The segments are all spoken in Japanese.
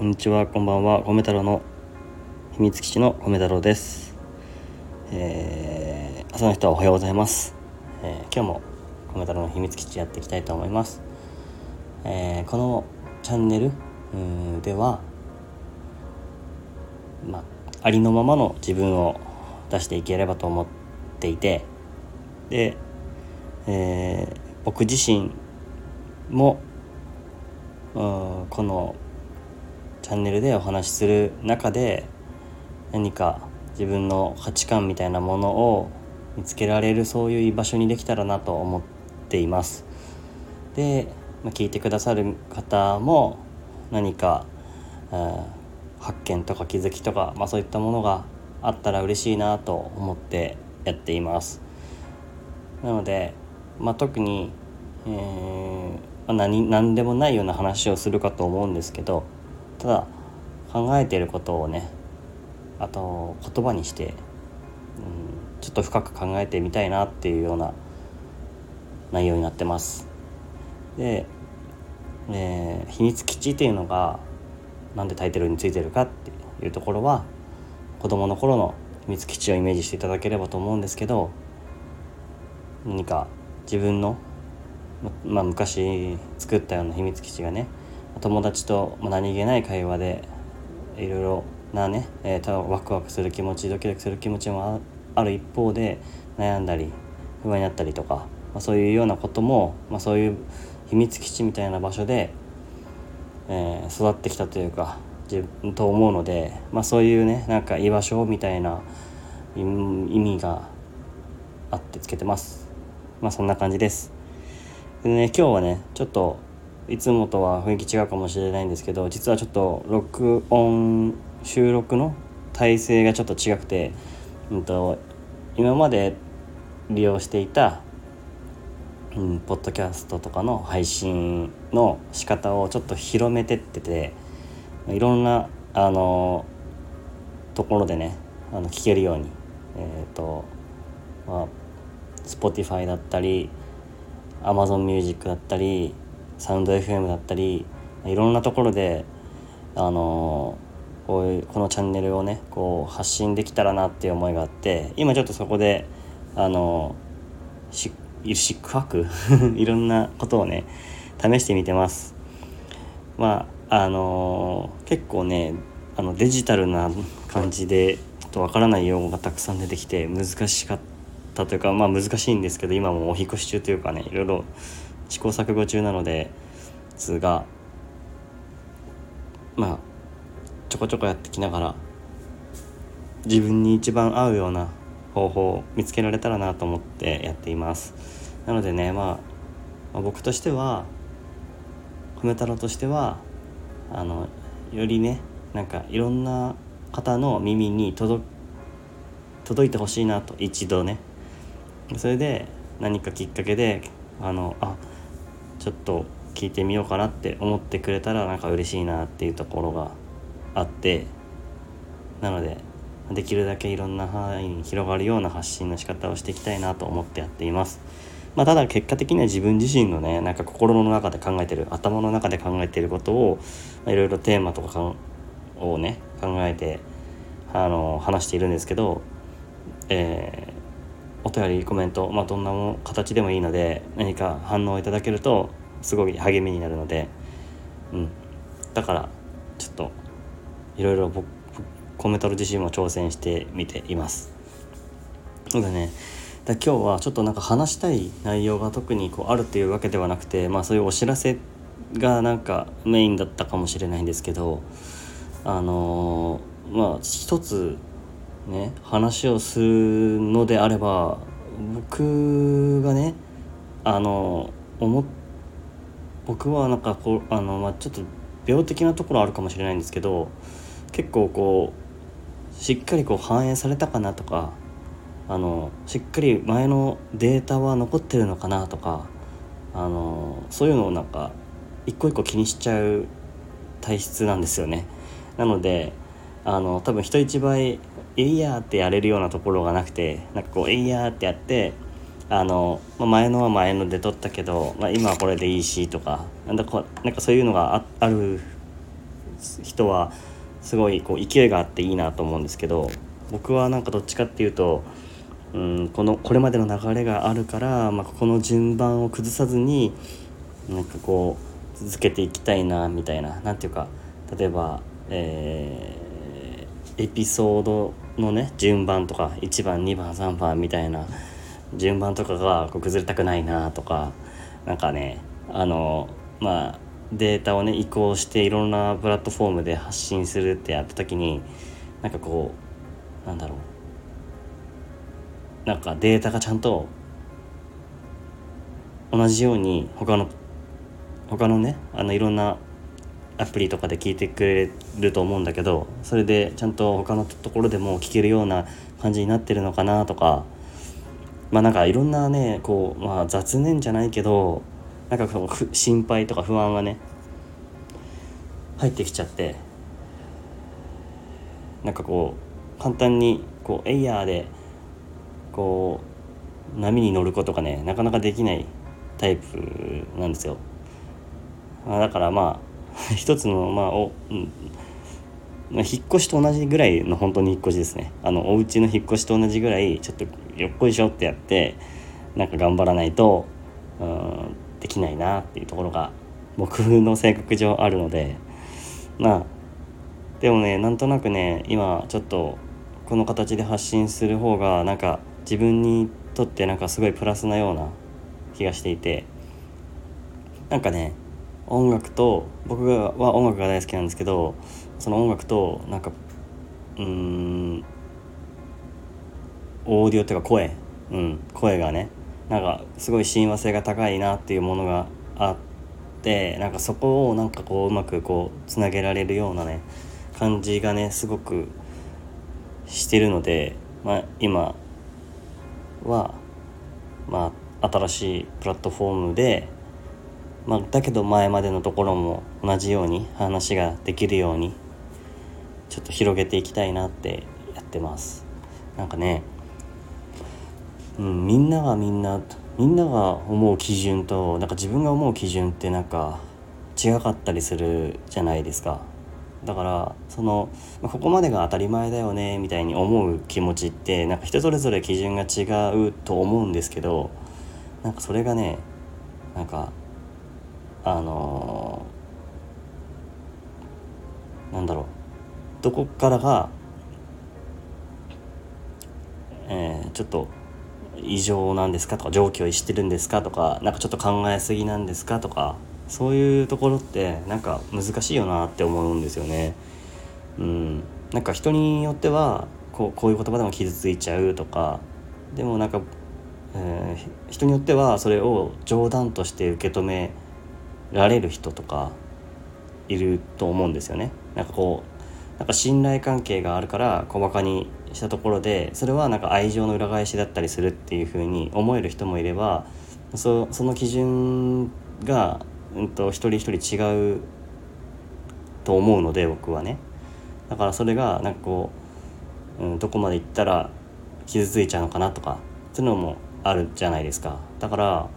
こんにちはこんばんは。米太郎の秘密基地の米太郎です、えー朝の人はおはようございます、えー今日も米太郎の秘密基地やっていきたいと思います、えーこのチャンネルではまあありのままの自分を出していければと思っていてで、えー僕自身もうんこのチャンネルでお話しする中で何か自分の価値観みたいなものを見つけられるそういう居場所にできたらなと思っています。で、まあ、聞いてくださる方も何か、うん発見とか気づきとか、まあ、そういったものがあったら嬉しいなと思ってやっています。なので、まあ、特に、えーまあ、何何でもないような話をするかと思うんですけどただ考えていることをねあと言葉にして、うん、ちょっと深く考えてみたいなっていうような内容になってます。で、えー秘密基地っていうのがなんでタイトルについてるかっていうところは子供の頃の秘密基地をイメージしていただければと思うんですけど何か自分の、ままあ、昔作ったような秘密基地がね友達と何気ない会話でいろいろなね、えーただワクワクする気持ちドキドキする気持ちもある一方で悩んだり不安になったりとか、まあ、そういうようなことも、まあ、そういう秘密基地みたいな場所で、えー育ってきたというか自分と思うので、まあ、そういうねなんか居場所みたいな意意味があってつけてます。まあそんな感じです。でね今日はねちょっといつもとは雰囲気違うかもしれないんですけど実はちょっと録音収録の体制がちょっと違くて、うん、と今まで利用していたうん、ポッドキャストとかの配信の仕方をちょっと広めてってていろんなあのところでねあの聞けるようにえっ、とまあ Spotify だったり Amazon Music だったりサウンド FM だったりいろんなところであのこういうこのチャンネルをねこう発信できたらなっていう思いがあって今ちょっとそこであのし四苦八苦いろんなことをね試してみてます。まああの結構ねあのデジタルな感じでちょっとわからない用語がたくさん出てきて難しかったというかまあ難しいんですけど今もお引越し中というかねいろいろ試行錯誤中なのですがまあちょこちょこやってきながら自分に一番合うような方法を見つけられたらなと思ってやっています。なのでね、まあ、まあ僕としては米太郎としてはあのよりねなんかいろんな方の耳に届届いてほしいなと一度ね。それで何かきっかけであのあちょっと聞いてみようかなって思ってくれたらなんか嬉しいなっていうところがあってなのでできるだけいろんな範囲に広がるような発信の仕方をしていきたいなと思ってやっています。まあ、ただ結果的には自分自身のねなんか心の中で考えてる頭の中で考えてることをいろいろテーマとかかをね考えてあの話しているんですけど、えーお便りコメント、まあ、どんなも形でもいいので何か反応いただけるとすごい励みになるので、うん、だからちょっといろいろ僕コメントの自身も挑戦してみています。そうだねだ今日はちょっとなんか話したい内容が特にこうあるっていうわけではなくてまあそういうお知らせがなんかメインだったかもしれないんですけどあのーまあ一つね話をするのであれば僕がねあの思僕はなんかこうあの、まあ、ちょっと病的なところあるかもしれないんですけど結構こうしっかりこう反映されたかなとかあのしっかり前のデータは残ってるのかなとかあのそういうのをなんか一個一個気にしちゃう体質なんですよね。なのであの多分人一倍「えいや」ってやれるようなところがなくてなんかこう「えいや」ってやってあの、まあ、前のは前ので撮ったけど、まあ、今はこれでいいしとかなんだこなんかそういうのがあある人はすごいこう勢いがあっていいなと思うんですけど僕はなんかどっちかっていうとうんこのこれまでの流れがあるから、まあ、ここの順番を崩さずになんかこう続けていきたいなみたいな何ていうか例えば、えー、エピソードのね順番とか1番2番3番みたいな順番とかがこう崩れたくないなとかなんかねあのまあデータをね移行していろんなプラットフォームで発信するってやった時になんかこうなんだろう。なんかデータがちゃんと同じように他の他のねあのいろんなアプリとかで聞いてくれると思うんだけどそれでちゃんと他のところでも聞けるような感じになってるのかなとかまあなんかいろんなねこう、まあ、雑念じゃないけどなんかその心配とか不安がね入ってきちゃってなんかこう簡単にこうエイヤーでこう波に乗ることがねなかなかできないタイプなんですよ。だからまあ 一つのまあお、うん。ま、引っ越しと同じぐらいの本当に引っ越しですね。あのお家の引っ越しと同じぐらいちょっとよっこいしょってやってなんか頑張らないとうんできないなっていうところが僕の性格上あるので。まあでもねなんとなくね今ちょっとこの形で発信する方がなんか自分にとってなんかすごいプラスなような気がしていて。なんかね音楽と僕は音楽が大好きなんですけどその音楽となんかうんオーディオっていうか声、うん、声がねなんかすごい親和性が高いなっていうものがあってなんかそこをなんかこううまくこうつなげられるようなね感じがねすごくしてるので、まあ、今は、まあ、新しいプラットフォームで、まあ、だけど前までのところも同じように話ができるようにちょっと広げていきたいなってやってます。なんかねうん、みんながみんなみんなが思う基準となんか自分が思う基準ってなんか違かったりするじゃないですか。だからそのここまでが当たり前だよねみたいに思う気持ちってなんか人それぞれ基準が違うと思うんですけどなんかそれがねなんかあのー、なんだろう。どこからが、えー、ちょっと異常なんですか？とか常軌を逸してるんですか？とかなんかちょっと考えすぎなんですか？とかそういうところってなんか難しいよなって思うんですよね。うん、なんか人によってはこうこういう言葉でも傷ついちゃうとかでもなんか、えー、人によってはそれを冗談として受け止められる人とかいると思うんですよね。なんかこうなんか信頼関係があるから小バカにしたところでそれはなんか愛情の裏返しだったりするっていうふうに思える人もいればそその基準が、うんと、一人一人違うと思うので僕はねだからそれがなんかこう、うん、どこまで行ったら傷ついちゃうのかなとかそういうのもあるじゃないですかだから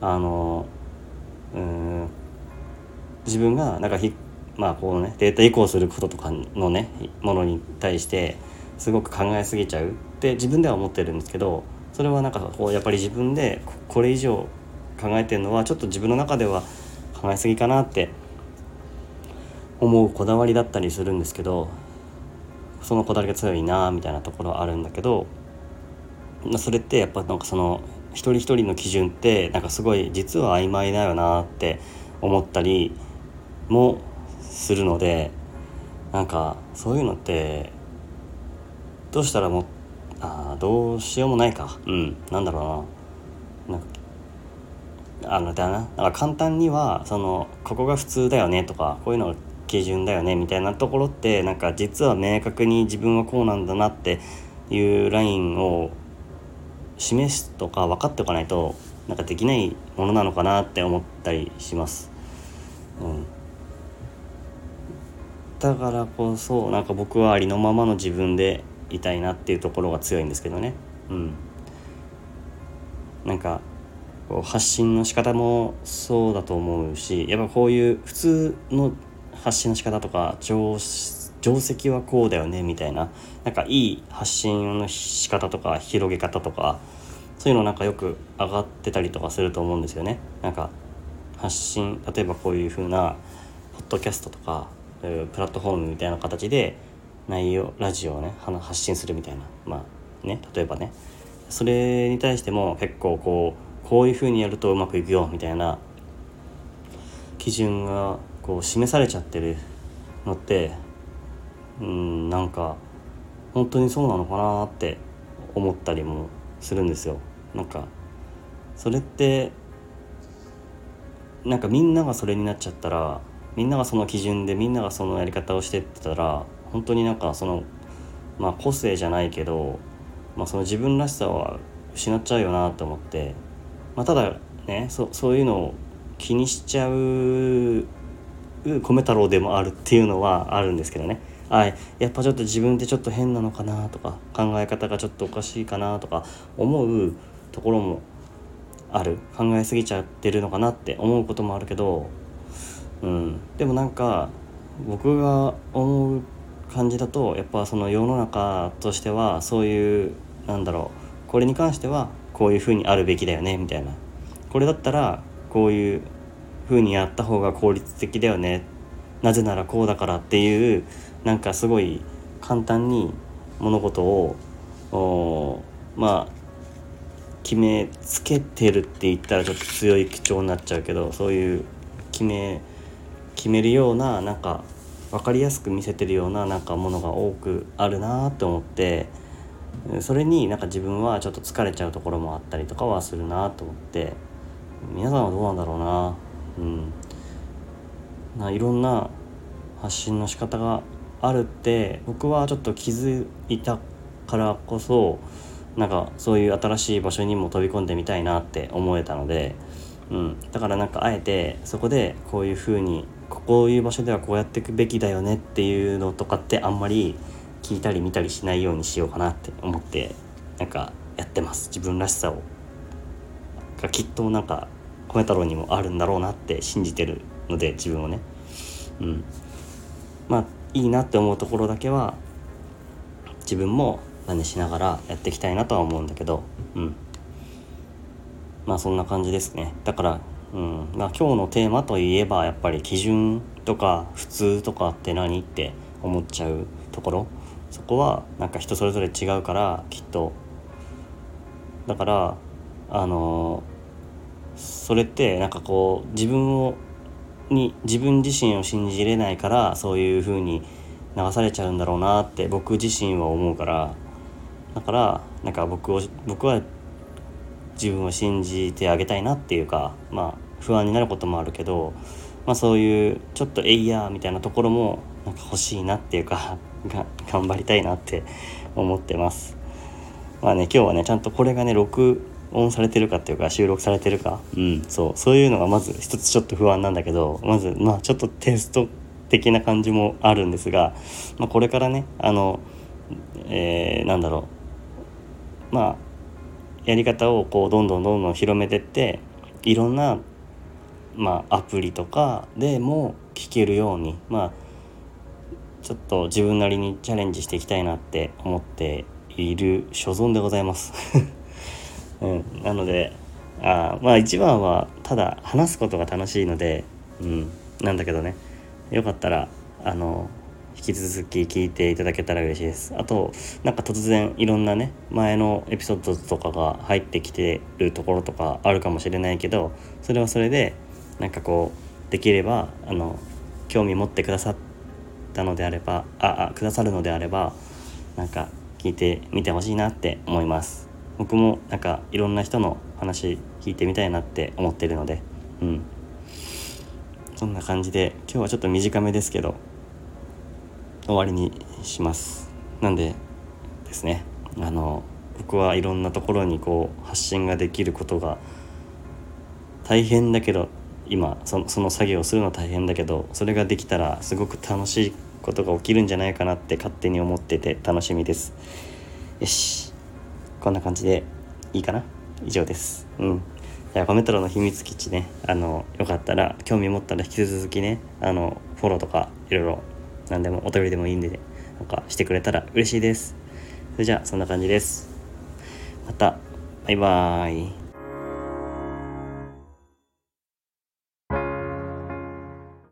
あのうん。自分がなんかひまあこうねデータ移行することとかのねものに対してすごく考えすぎちゃうって自分では思ってるんですけどそれはなんかこうやっぱり自分でこれ以上考えてるのはちょっと自分の中では考えすぎかなって思うこだわりだったりするんですけどそのこだわりが強いなみたいなところはあるんだけどそれってやっぱなんかその一人一人の基準ってなんかすごい実は曖昧だよなって思ったりもするのでなんかそういうのってどうしたらもあどうしようもないか。うんなんだろうな。なんかあのだな。だか簡単にはそのここが普通だよねとかこういうのが基準だよねみたいなところってなんか実は明確に自分はこうなんだなっていうラインを示すとか分かっておかないとなんかできないものなのかなって思ったりします。うん。だからこそなんか僕はありのままの自分でいたいなっていうところが強いんですけどね。うん。なんかこう発信の仕方もそうだと思うしやっぱこういう普通の発信の仕方とか定定石はこうだよねみたいななんかいい発信の仕方とか広げ方とかそういうのなんかよく上がってたりとかすると思うんですよね。なんか発信例えばこういう風なポッドキャストとかプラットフォームみたいな形で内容ラジオをね発信するみたいなまあね例えばねそれに対しても結構こうこういう風にやるとうまくいくよみたいな基準がこう示されちゃってるのってうんなんか本当にそうなのかなって思ったりもするんですよ。なんかそれってなんかみんながそれになっちゃったらみんながその基準でみんながそのやり方をしてってたら本当になんかそのまあ個性じゃないけど、まあ、その自分らしさは失っちゃうよなと思って、まあ、ただねそそういうのを気にしちゃう米太郎でもあるっていうのはあるんですけどねあやっぱちょっと自分ってちょっと変なのかなとか考え方がちょっとおかしいかなとか思うところもある。考えすぎちゃってるのかなって思うこともあるけど、うん、でもなんか僕が思う感じだとやっぱその世の中としてはそういうなんだろうこれに関してはこういうふうにあるべきだよねみたいな。これだったらこういうふうにやった方が効率的だよね。なぜならこうだからっていうなんかすごい簡単に物事をまあ決めつけてるって言ったらちょっと強い口調になっちゃうけどそういう決め決めるようななんか分かりやすく見せてるようななんかものが多くあるなって思ってそれになんか自分はちょっと疲れちゃうところもあったりとかはするなと思って皆さんはどうなんだろうな。うん。ないろんな発信の仕方があるって僕はちょっと気づいたからこそなんかそういう新しい場所にも飛び込んでみたいなって思えたので、うん、だからなんかあえてそこでこういうふうにこういう場所ではこうやっていくべきだよねっていうのとかってあんまり聞いたり見たりしないようにしようかなって思ってなんかやってます。自分らしさを。がきっとなんか米太郎にもあるんだろうなって信じてるので自分をね。うん。まあいいなって思うところだけは自分も真似しながらやっていきたいなとは思うんだけどうん。まあそんな感じですね。だからうん。まあ、今日のテーマといえばやっぱり基準とか普通とかって何って思っちゃうところ。そこはなんか人それぞれ違うからきっと。だからあのそれってなんかこう自分をに自分自身を信じれないからそういう風に流されちゃうんだろうなって僕自身は思うからだからなんか僕を僕は自分を信じてあげたいなっていうかまあ不安になることもあるけど、まあ、そういうちょっとえいやみたいなところもなんか欲しいなっていうか 頑張りたいなって思ってます。まあね今日はねちゃんとこれがね録音されてるかっていうか収録されてるか。うんそう。そういうのがまず一つちょっと不安なんだけどまずまあちょっとテスト的な感じもあるんですが、まあ、これからねあの、えー、なんだろう。まあやり方をこうどんどんどんどん広めてっていろんなまあ、アプリとかでも聞けるようにまあちょっと自分なりにチャレンジしていきたいなって思っている所存でございます、うん、なのであまあ一番はただ話すことが楽しいので、うん、なんだけどね。よかったらあの引き続き聞いていただけたら嬉しいです。あとなんか突然いろんなね前のエピソードとかが入ってきてるところとかあるかもしれないけどそれはそれでなんかこうできればあの興味持ってくださったのであればああくださるのであればなんか聞いてみてほしいなって思います。僕もなんかいろんな人の話聞いてみたいなって思ってるのでうん。そんな感じで今日はちょっと短めですけど終わりにします。なんでですねあの僕はいろんなところにこう発信ができることが大変だけど今その作業をするのは大変だけどそれができたらすごく楽しいことが起きるんじゃないかなって勝手に思ってて楽しみです。よし。こんな感じでいいかな？以上です。うん。じゃあコメトロの秘密基地ね。あのよかったら興味持ったら引き続きねあのフォローとかいろいろ何でもお便りでもいいんでなんかしてくれたら嬉しいです。それじゃあそんな感じです。またバイバーイ。